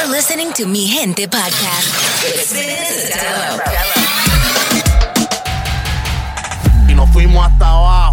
You're listening to Mi Gente Podcast. Y nos fuimos hasta abajo.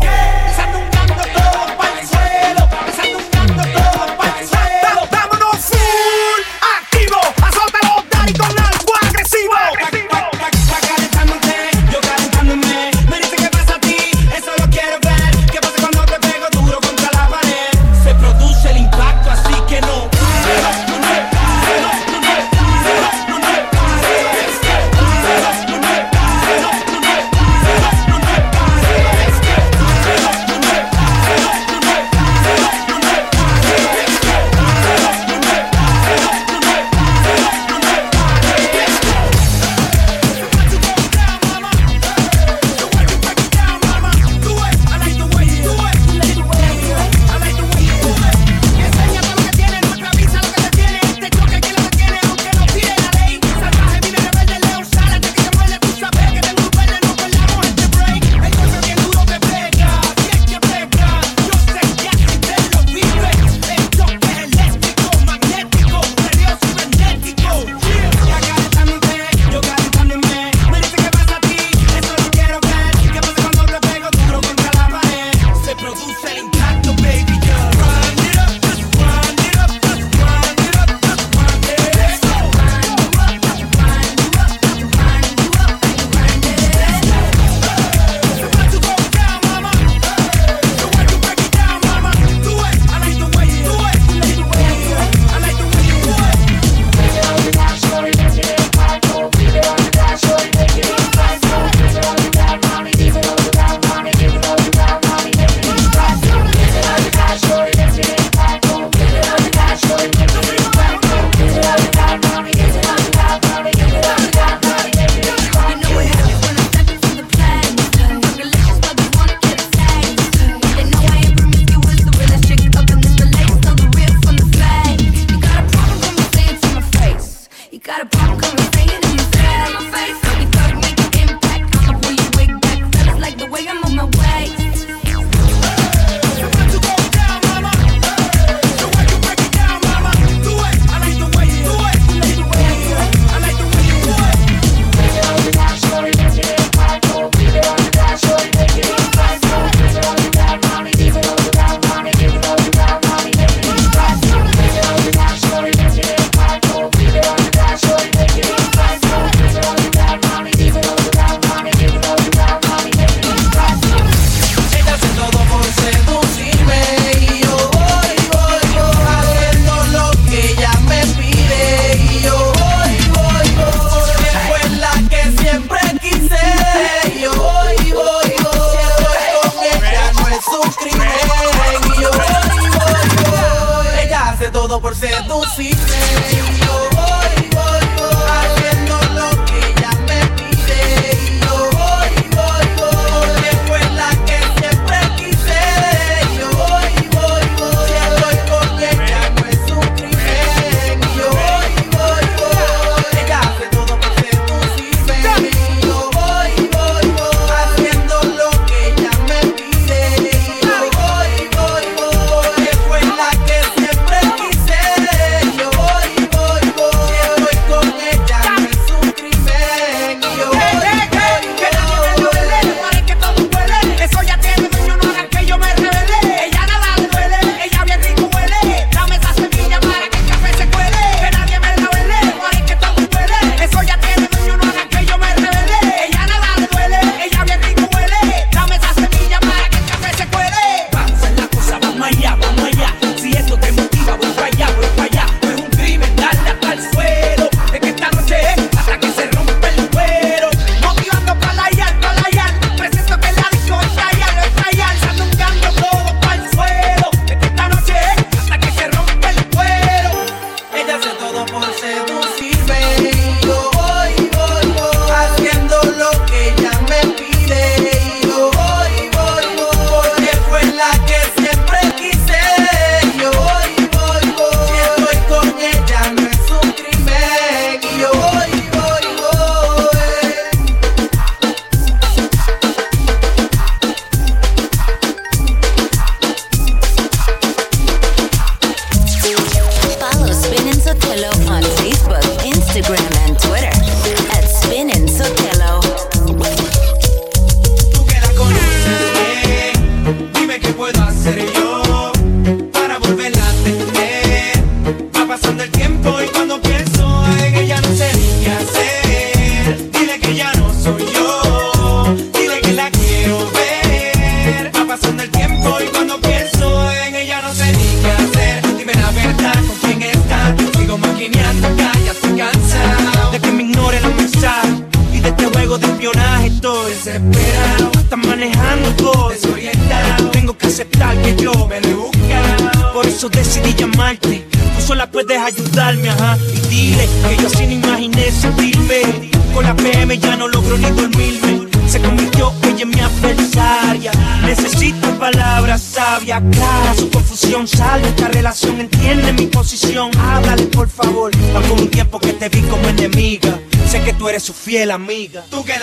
fiel amiga. Que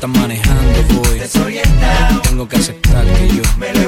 está manejando voy. Desorientado. Tengo que aceptar que yo me lo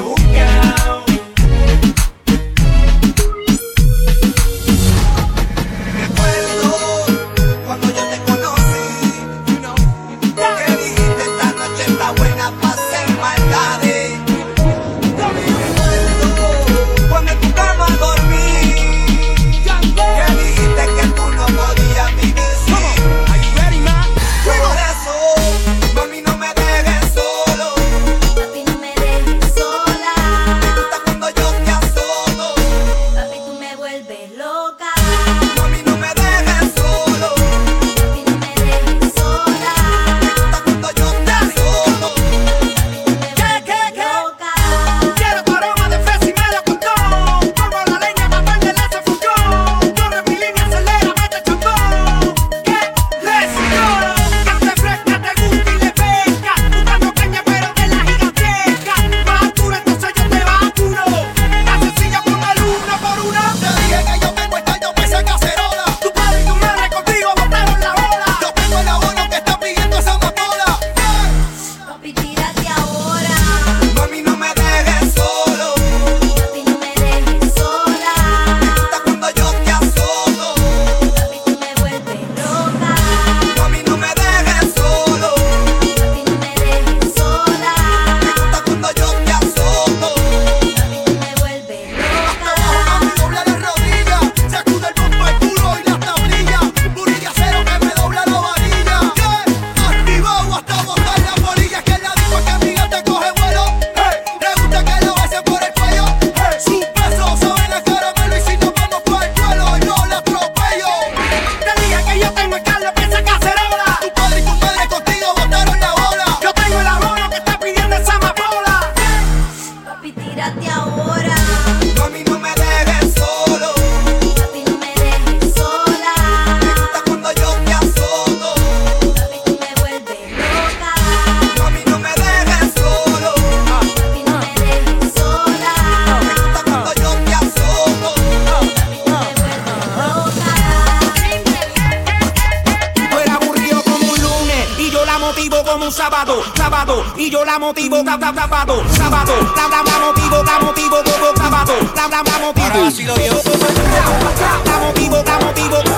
motivo, da, da, da, sábado, sábado, da, da, da, motivo, da, motivo, todo sábado, da, da, da, motivo. así lo digo. Da, motivo, da, motivo, da,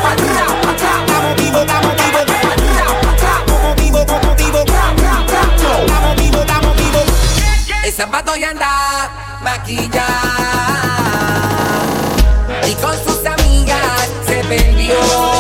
motivo, da, motivo, motivo, con motivo, da, motivo, da, motivo. El sábado ya anda maquillada y con sus amigas se perdió.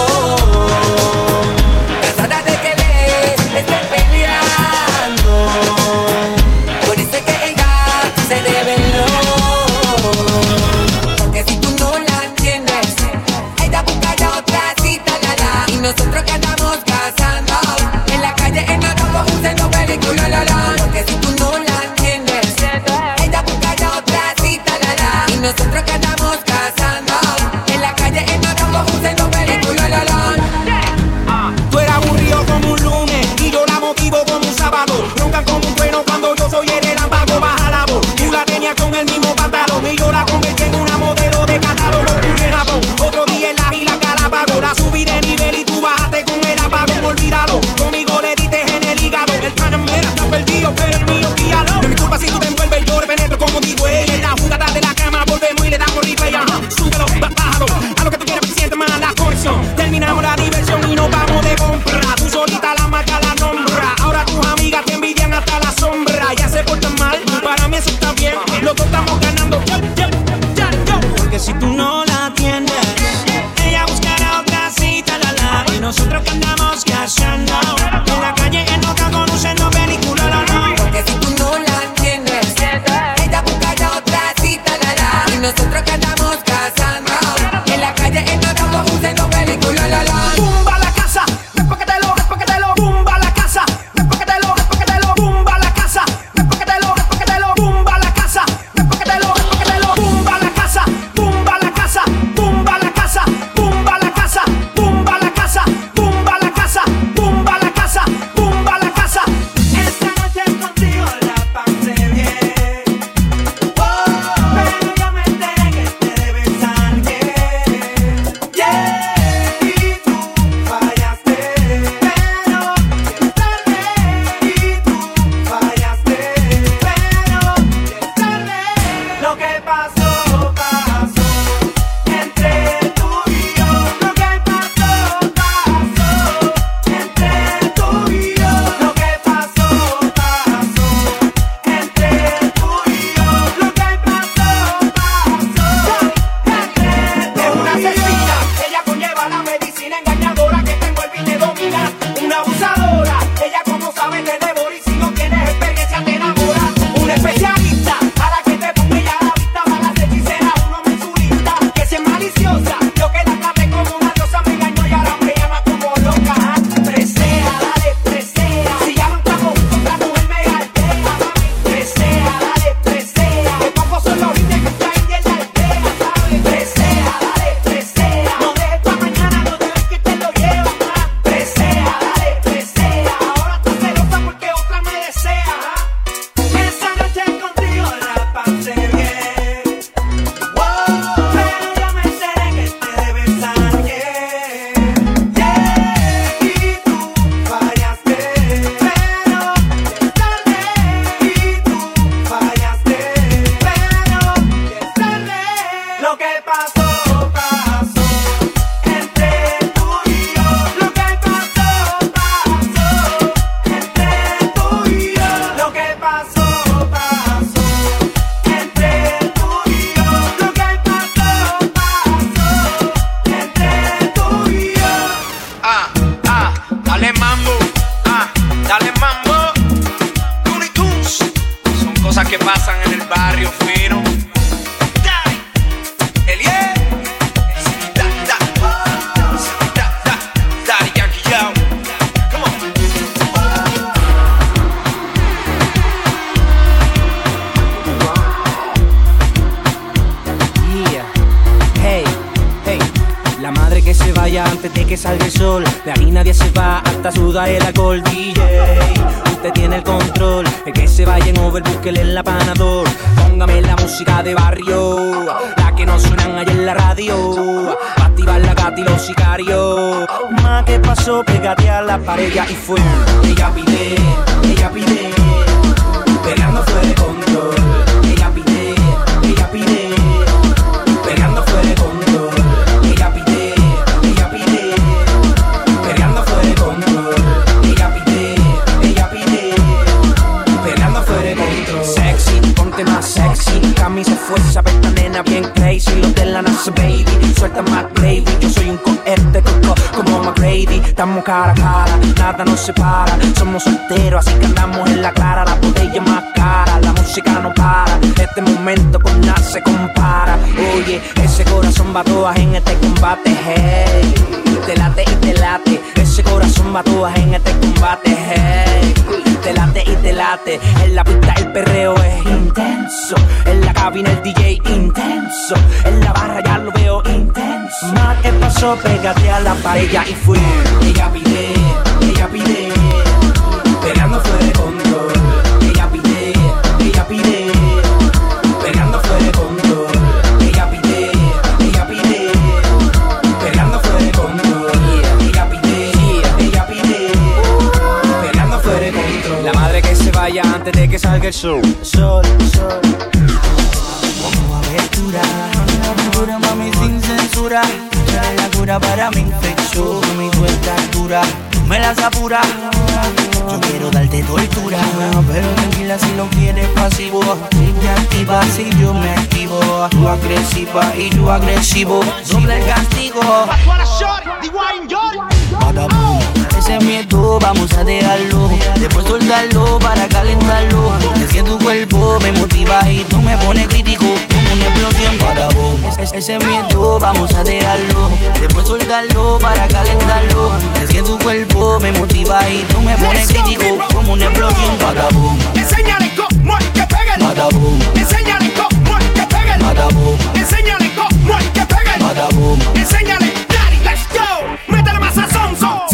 El alcohol. DJ, usted tiene el control. El que se vaya en over, búsquele en la panador. Póngame la música de barrio, la que no suenan allá en la radio. Pa' activar la gata y los sicarios. Más que pasó, pégate a la pared y fue. Cara a cara, nada nos separa. Somos solteros, así que andamos en la clara. La botella más cara, la música no para. Este momento con nada se compara. Oye, ese corazón va todas en este combate. Hey, te late y te late. Ese corazón va todas en este combate. Hey, te late y te late. En la pista el perreo es intenso. En la cabina el DJ intenso. En la Pasó, pégate a la pared y fui. Ella pide, ella pide. Peleando fuera de control. Ella pide, ella pide. Peleando fuera de control. Ella pide, ella pide. Peleando fuera de control. Ella pide, ella pide. Peleando fuera de control. La madre que se vaya antes de que salga el sol. Sol, sol. Como abertura, abertura mami sin censura. Cura para mi infección, mi vuelta dura. Me las apura. Yo quiero darte tortura, pero tranquila si lo quieres pasivo. Si te activas si yo me activo. Tú agresiva y yo agresivo. Doble castigo. Ese miedo vamos a dejarlo Después soltarlo para calentarlo Es que tu cuerpo me motiva y tú me pones crítico una explosión Badabum. Es- Ese miedo vamos a dejarlo Después soltarlo para calentarlo Es que tu cuerpo me motiva y tú me pones crítico Como una explosión Badabum. Enséñale cómo hay que pegar. Badabum. Enséñale cómo hay que pegar. Badabum. Enséñale cómo hay que pegar. Badabum. Enséñale, daddy, let's go. Métele más a sonso,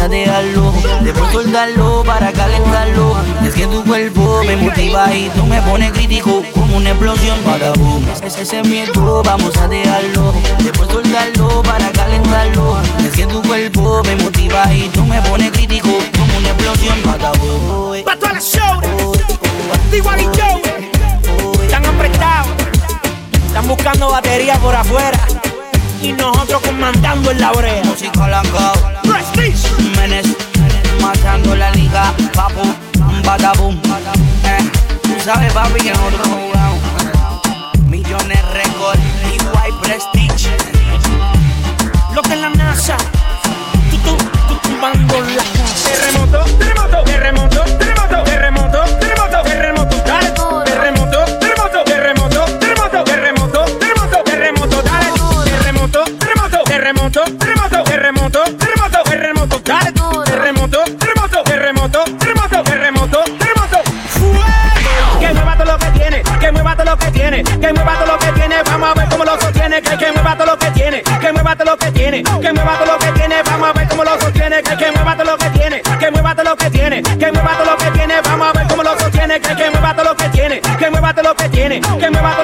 a dejarlo Después soltarlo para calentarlo Es que tu cuerpo me motiva y tú me pones crítico Como una explosión Badabum. Es- Ese miedo vamos a dejarlo Después soltarlo para calentarlo Es que tu cuerpo me motiva y tú me pones crítico Como una explosión Badabum. Pa' todas las shows. D.Y. Joe. Están apretados. Están buscando batería por afuera. Y nosotros comandando en la brea. Música lancao Prestige. Menes Matando la liga Papu Badabum eh, Tú sabes papi que nosotros jugamos Millones récord Igual Prestige Lo que la NASA. Que tiene, que mueva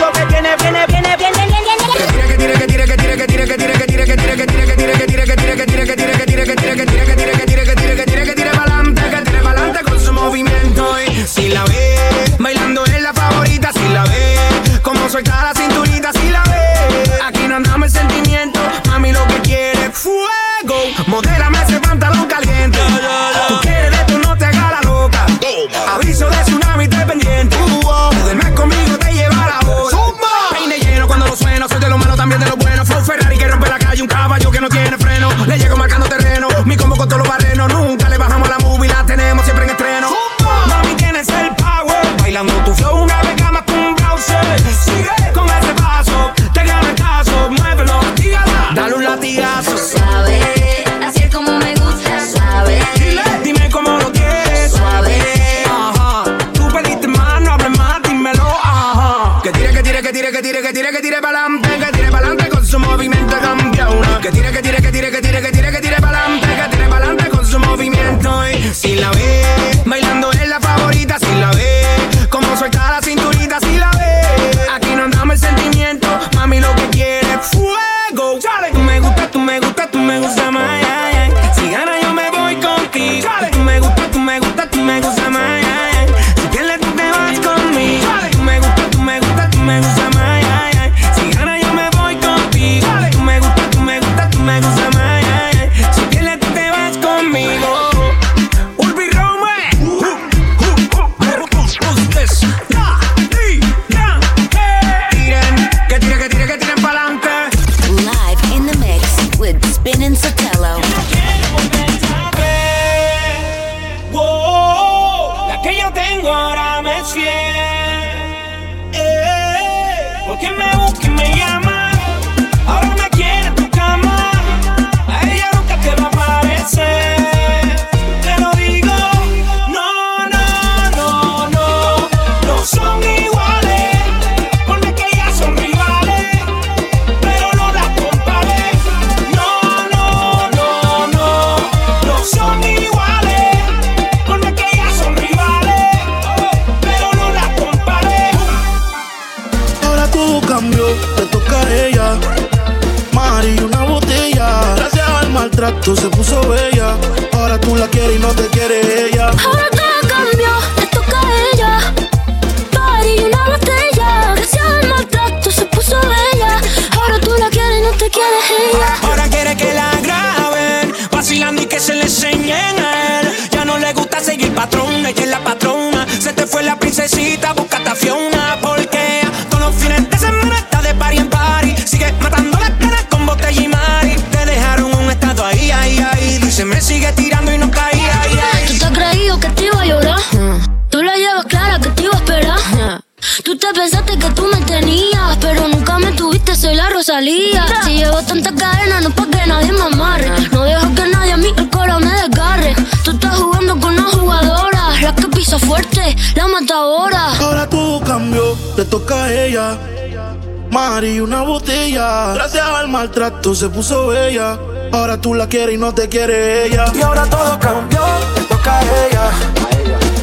tú se puso bella. Ahora tú la quieres y no te quiere ella. Y ahora todo cambió, te toca a ella.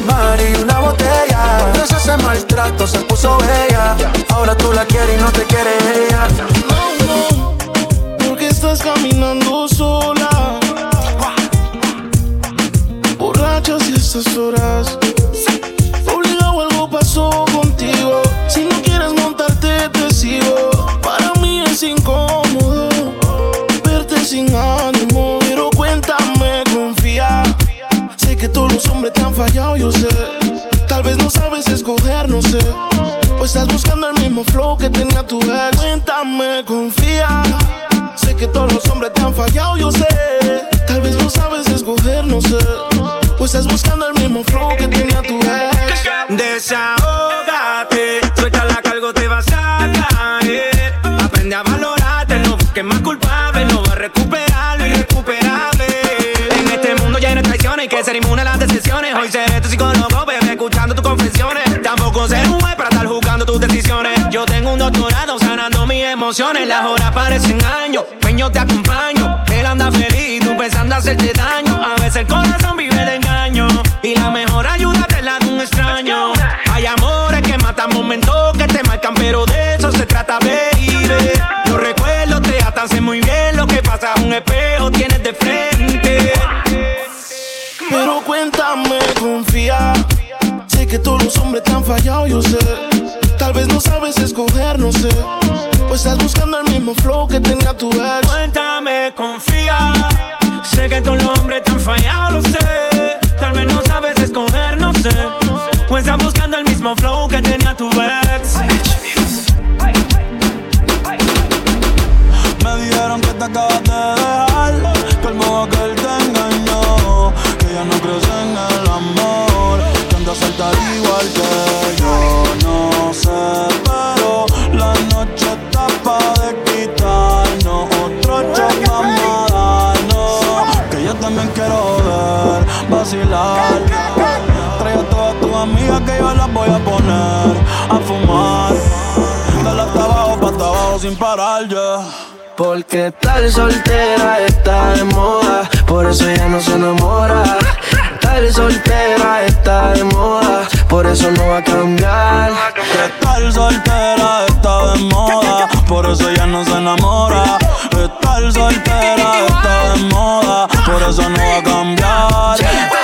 Mari, una botella. Gracias ese maltrato se puso bella. Ahora tú la quieres y no te quiere ella. emociones, las horas parecen años. Ven, yo te acompaño. Él anda feliz, tú pensando hacerte daño. A veces el corazón vive el engaño. Y la mejor ayuda te la de un extraño. Hay amores que matan momentos que te marcan, pero de eso se trata, baby. Los recuerdos te atan, sé muy bien lo que pasa. Un espejo tienes de frente. Pero cuéntame, confía. Sé que todos los hombres te han fallado, yo sé. Tal vez no sabes escoger, no sé o estás buscando el mismo flow que tenía tu ex. Cuéntame, confía. Sé que todos los hombres te han fallado, lo sé. Tal vez no sabes escoger, no sé. O estás buscando el mismo flow que tenía tu ex. Me dijeron que te acabas de dejar. Que el modo que él te engañó. Que ya no crees en el amor. Que andas saltar igual que vacilar. Trae a todas tus amigas que yo las voy a poner a fumar. Dale hasta abajo, pa' hasta abajo sin parar ya. Porque tal soltera está de moda, por eso ella no se enamora. Tal soltera está de moda, por eso no va a cambiar. Que tal soltera está de moda, por eso ella no se enamora. Estar soltera está de moda, por eso no va a cambiar.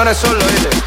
No eres solo, ¿viste?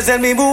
Pregunto si quieres ser mi mujer.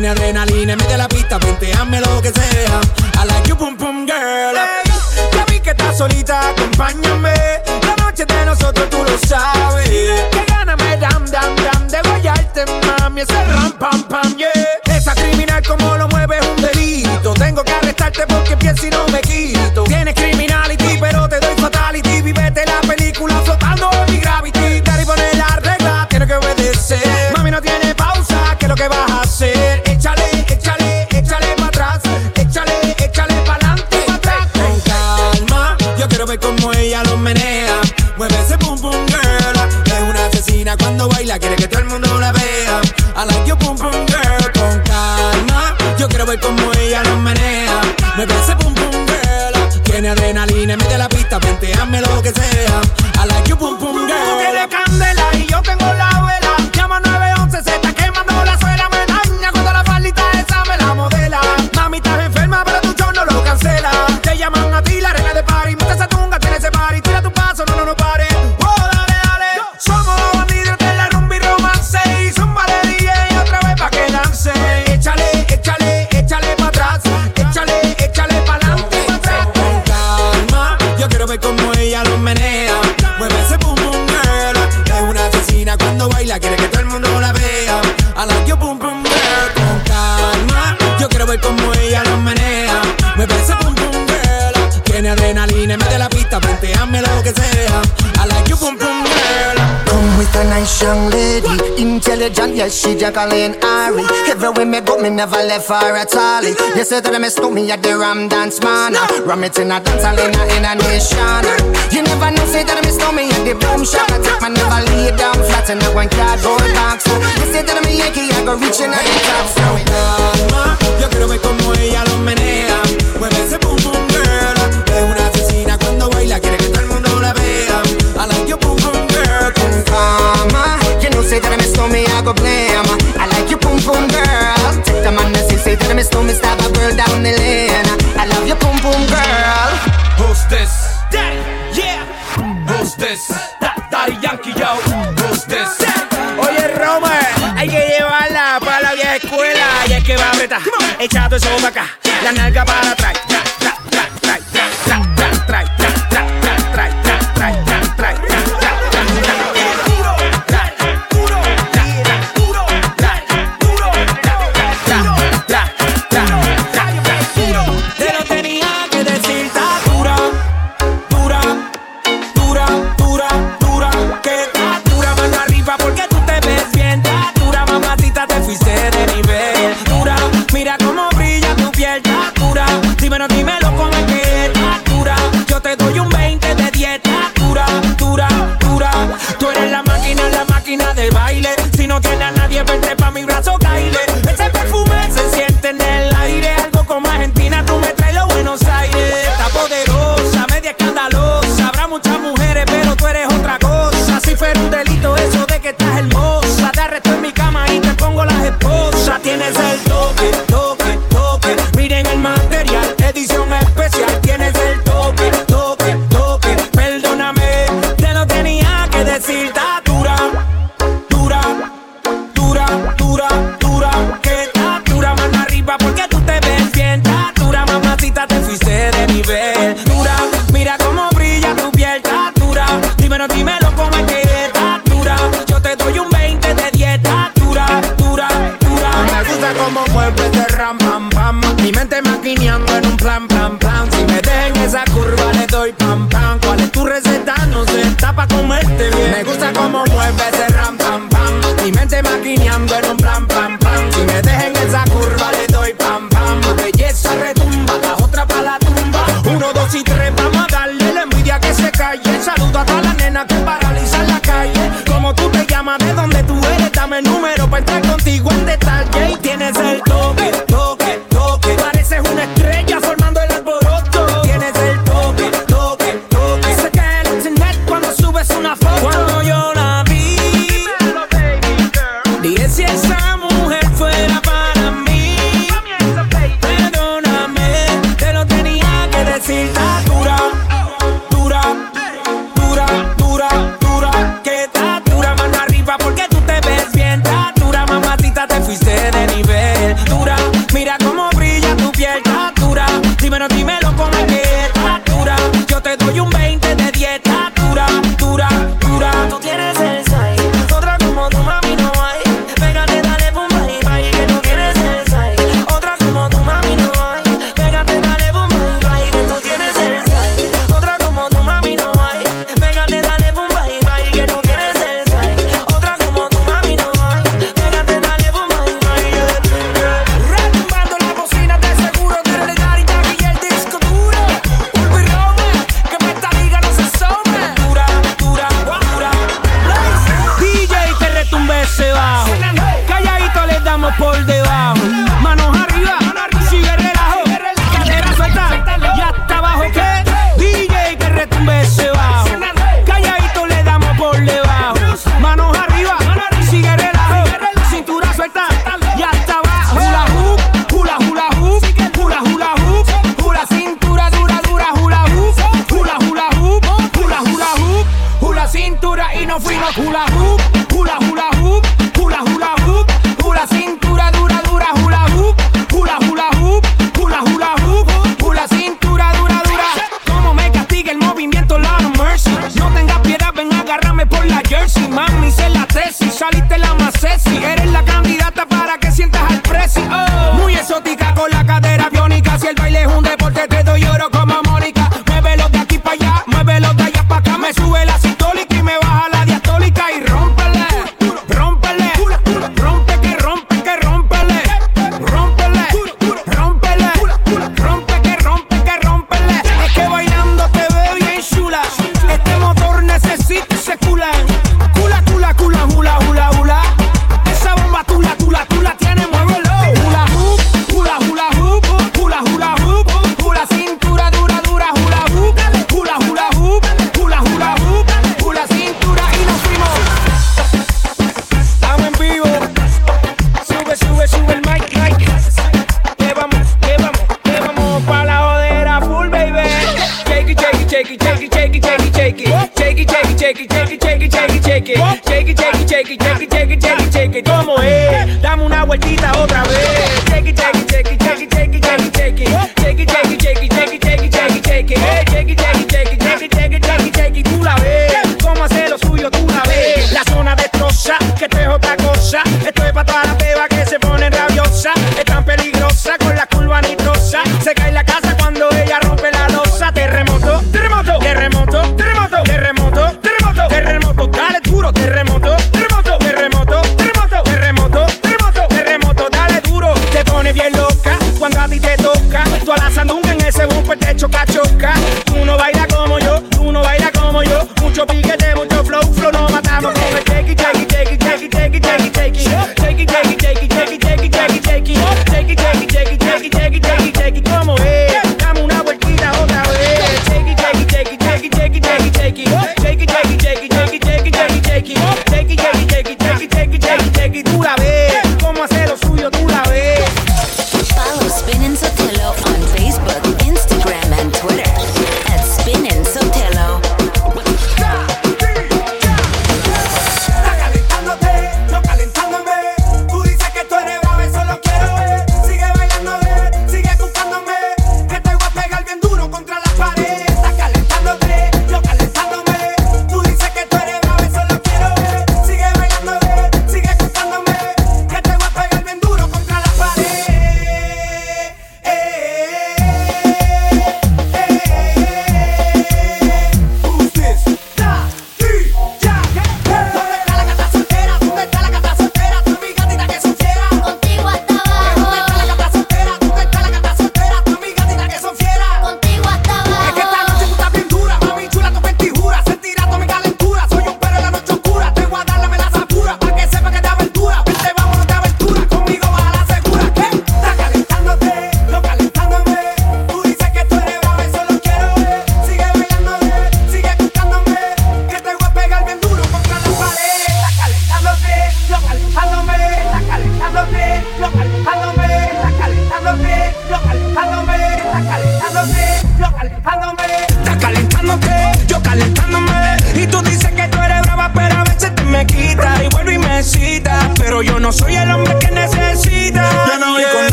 tiene adrenalina, mete la pista, hazme lo que sea. I like you, pum pum girl. Hey, ya vi que estás solita, acompáñame. La noche de nosotros tú lo sabes. Que gana me dam, dam, dam de guayarte, mami. Ese ram, pam, pam, yeah. Esa criminal como lo mueves un delito. Tengo que arrestarte porque pienso y no me quito. ella menea. Me parece pum pum girl. Tiene adrenalina, mete la pista, venteame lo que sea. A la que pum pum girl. Tú tienes candela y yo tengo John, yes, she John Colleen Ari. Everywhere me go, me never left her at all. You say that I miss me at the Ram Dance Man. No. Ram it in a dance hall in a, nation. You never know, say that I miss me at the Boom Shop. I take my never lay down flat in a one cardboard box. You say that I'm a Yankee, I go reaching out the top. So, calma, yo quiero ver como ella lo menea. Mueve ese boom. echado eso para acá, la nalga para atrás. A la nena que paraliza la calle. Como tú te llamas, de donde tú eres, dame el número para entrar contigo en detalle. Y tienes el toque, toque, toque. Pareces una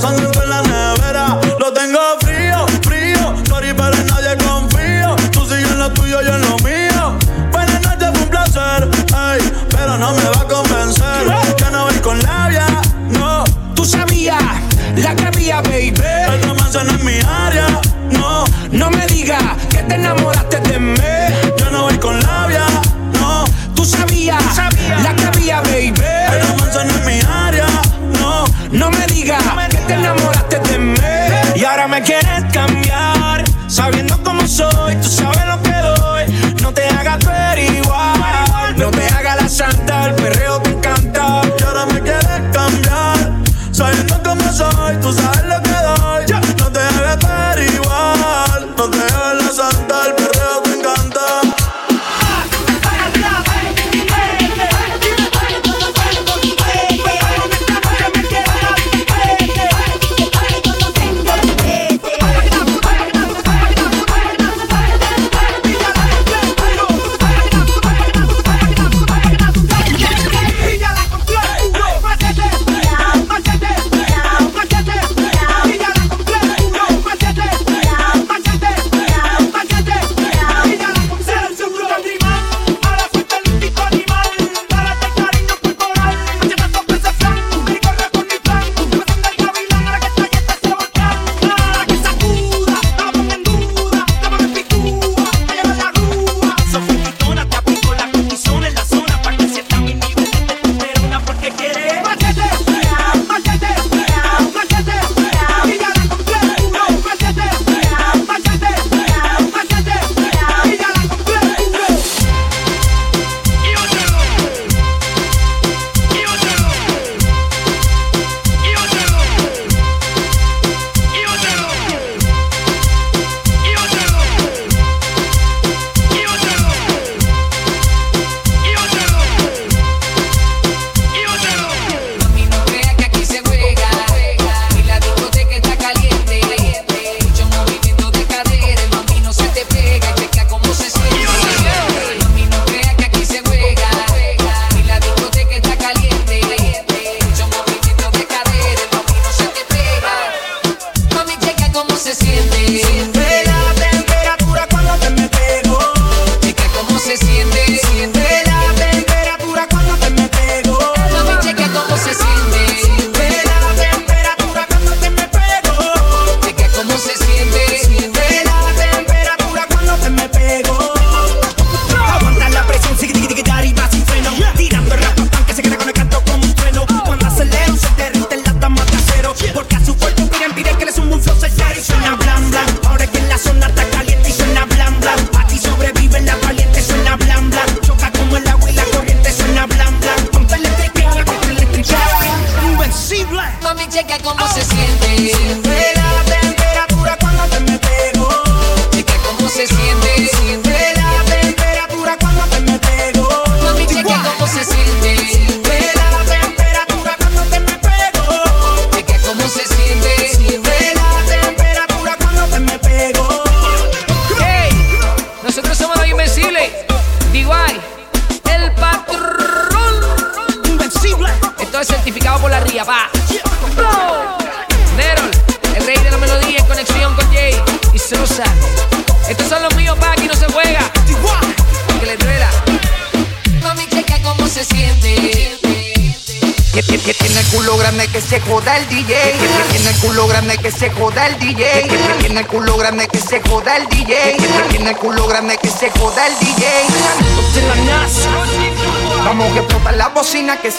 Panggung.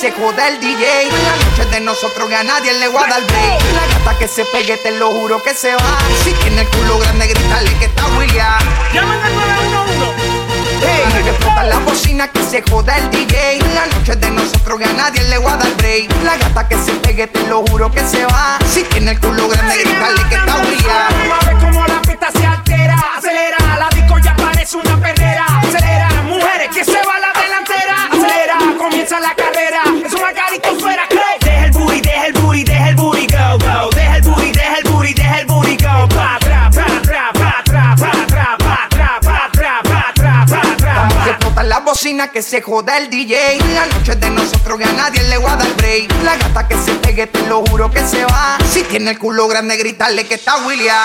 se joda el DJ. La noche de nosotros que a nadie le va a dar break. La gata que se pegue, te lo juro que se va. Si tiene el culo grande, grítale que está William. Llamen al 911. Hey, que explota la bocina, que se joda el DJ. La noche de nosotros que a nadie le va a dar break. La gata que se pegue, te lo juro que se va. Si tiene el culo grande, grítale que está William. cocina que se joda el DJ. La noche de nosotros que a nadie le va a dar break. La gata que se pegue, te lo juro que se va. Si tiene el culo grande, gritarle que está William.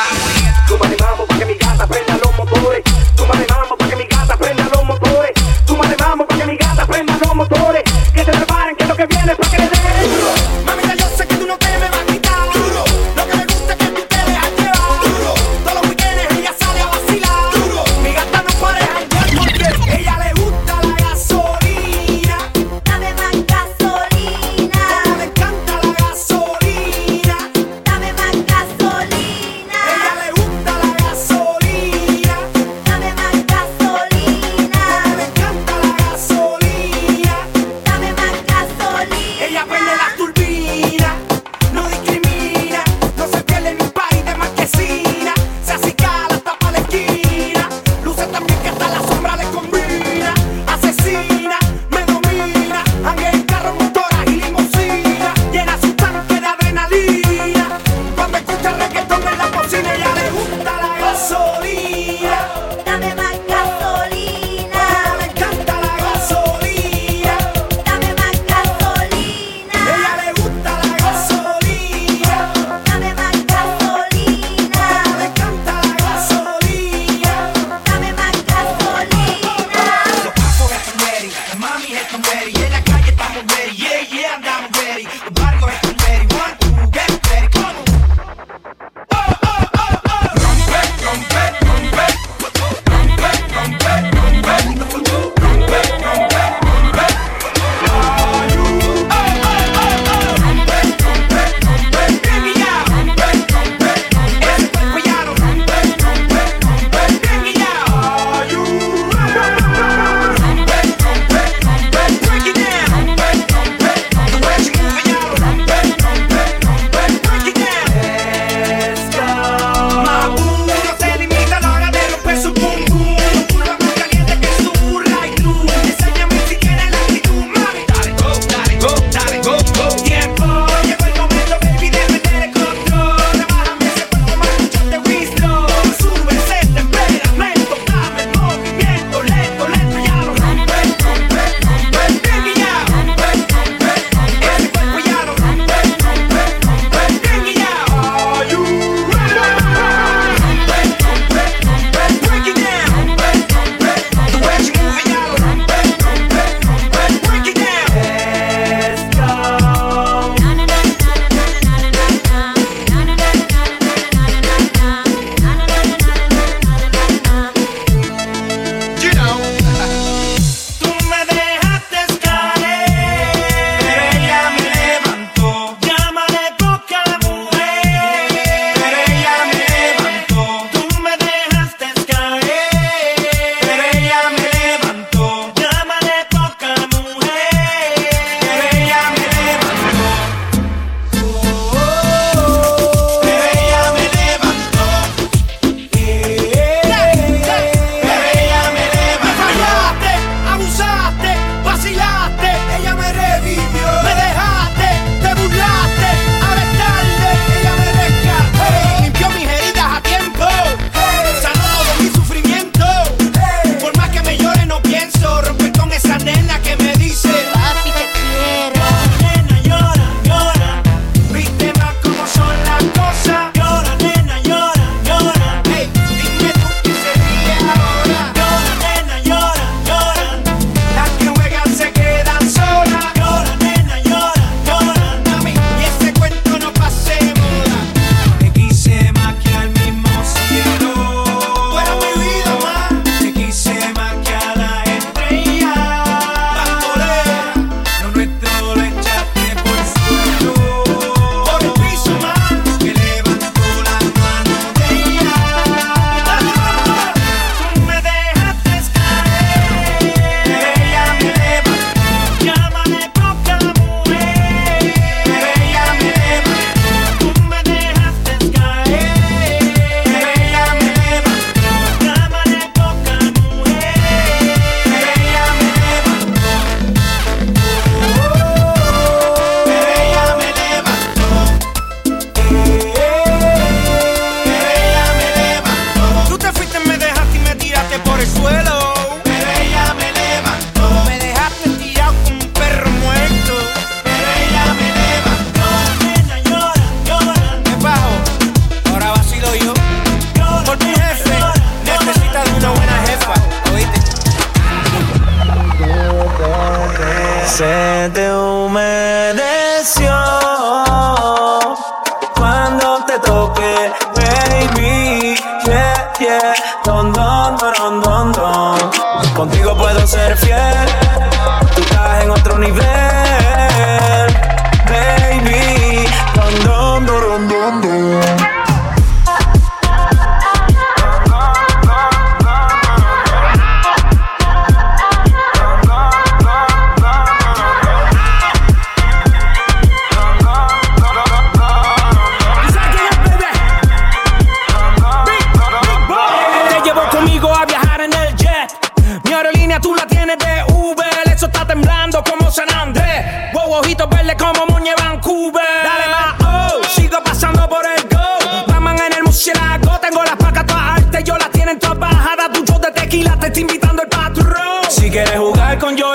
Súmale mambo pa' que mi gata prenda los motores. Súmale mambo pa' que mi gata prenda los motores. Súmale mambo pa' que mi gata prenda los motores. Que se preparen que es lo que viene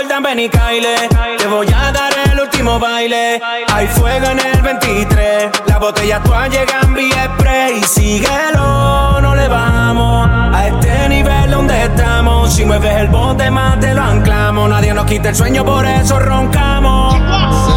Jordan, ven y caile. Te voy a dar el último baile. Hay fuego en el 23. Las botellas todas llegan vía spray. Síguelo, no le vamos A este nivel donde estamos. Si mueves el bote más te lo anclamos. Nadie nos quita el sueño, por eso roncamos.